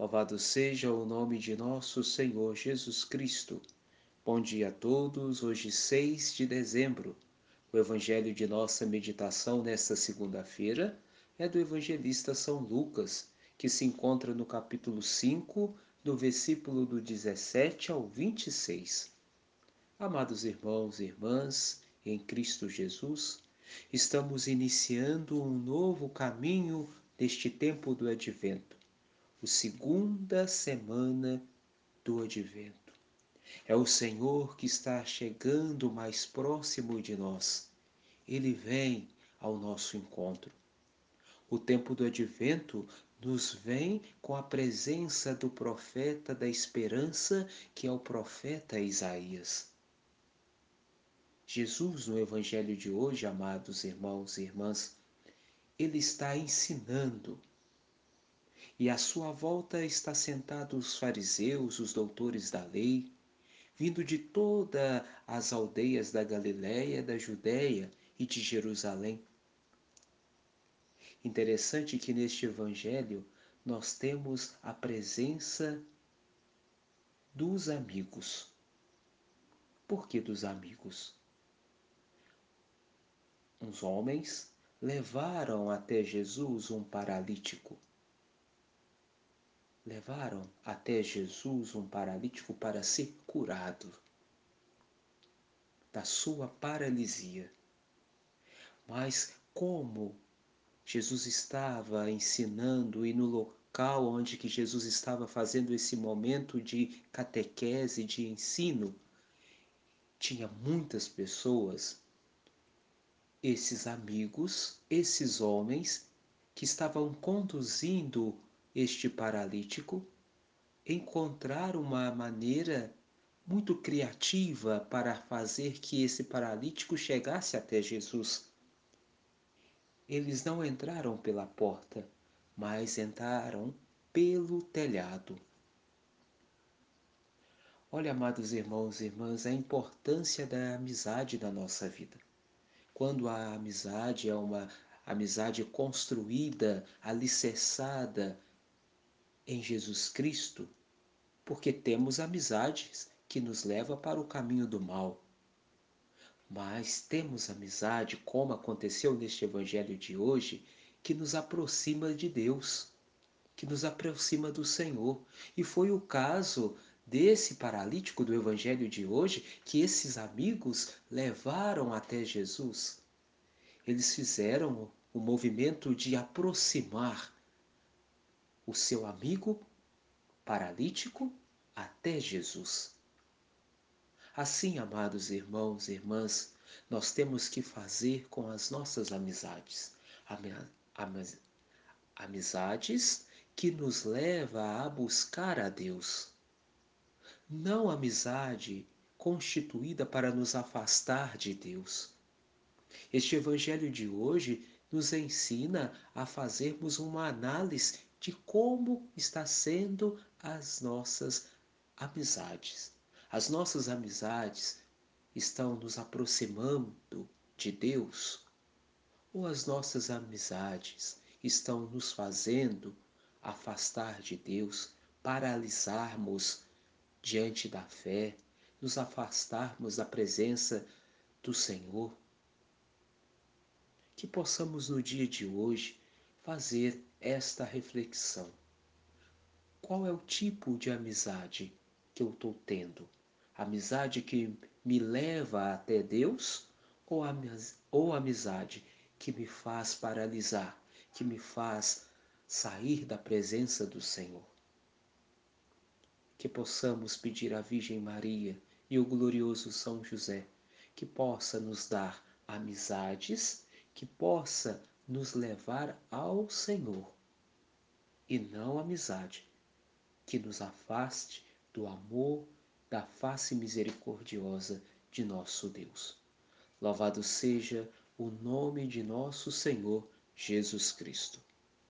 Louvado seja o nome de nosso Senhor Jesus Cristo. Bom dia a todos, hoje 6 de dezembro. O evangelho de nossa meditação nesta segunda-feira é do evangelista São Lucas, que se encontra no capítulo 5, do versículo do 17 ao 26. Amados irmãos e irmãs, em Cristo Jesus, estamos iniciando um novo caminho deste tempo do advento o segunda semana do advento. É o Senhor que está chegando mais próximo de nós. Ele vem ao nosso encontro. O tempo do advento nos vem com a presença do profeta da esperança, que é o profeta Isaías. Jesus, no Evangelho de hoje, amados irmãos e irmãs, ele está ensinando e à sua volta está sentados os fariseus, os doutores da lei, vindo de todas as aldeias da Galiléia, da Judéia e de Jerusalém. Interessante que neste evangelho nós temos a presença dos amigos. Por que dos amigos? Uns homens levaram até Jesus um paralítico levaram até Jesus um paralítico para ser curado da sua paralisia. Mas como Jesus estava ensinando e no local onde que Jesus estava fazendo esse momento de catequese, de ensino, tinha muitas pessoas, esses amigos, esses homens que estavam conduzindo este paralítico encontrar uma maneira muito criativa para fazer que esse paralítico chegasse até Jesus. Eles não entraram pela porta, mas entraram pelo telhado. Olha, amados irmãos e irmãs, a importância da amizade na nossa vida. Quando a amizade é uma amizade construída, alicerçada em Jesus Cristo, porque temos amizades que nos leva para o caminho do mal. Mas temos amizade, como aconteceu neste evangelho de hoje, que nos aproxima de Deus, que nos aproxima do Senhor. E foi o caso desse paralítico do evangelho de hoje que esses amigos levaram até Jesus. Eles fizeram o movimento de aproximar o seu amigo paralítico até Jesus. Assim, amados irmãos e irmãs, nós temos que fazer com as nossas amizades. Amizades que nos leva a buscar a Deus. Não amizade constituída para nos afastar de Deus. Este evangelho de hoje nos ensina a fazermos uma análise de como está sendo as nossas amizades. As nossas amizades estão nos aproximando de Deus ou as nossas amizades estão nos fazendo afastar de Deus, paralisarmos diante da fé, nos afastarmos da presença do Senhor? Que possamos no dia de hoje fazer esta reflexão. Qual é o tipo de amizade que eu estou tendo? Amizade que me leva até Deus ou, ou amizade que me faz paralisar, que me faz sair da presença do Senhor? Que possamos pedir à Virgem Maria e o glorioso São José que possa nos dar amizades, que possa nos levar ao Senhor e não amizade que nos afaste do amor da face misericordiosa de nosso Deus. Louvado seja o nome de nosso Senhor Jesus Cristo.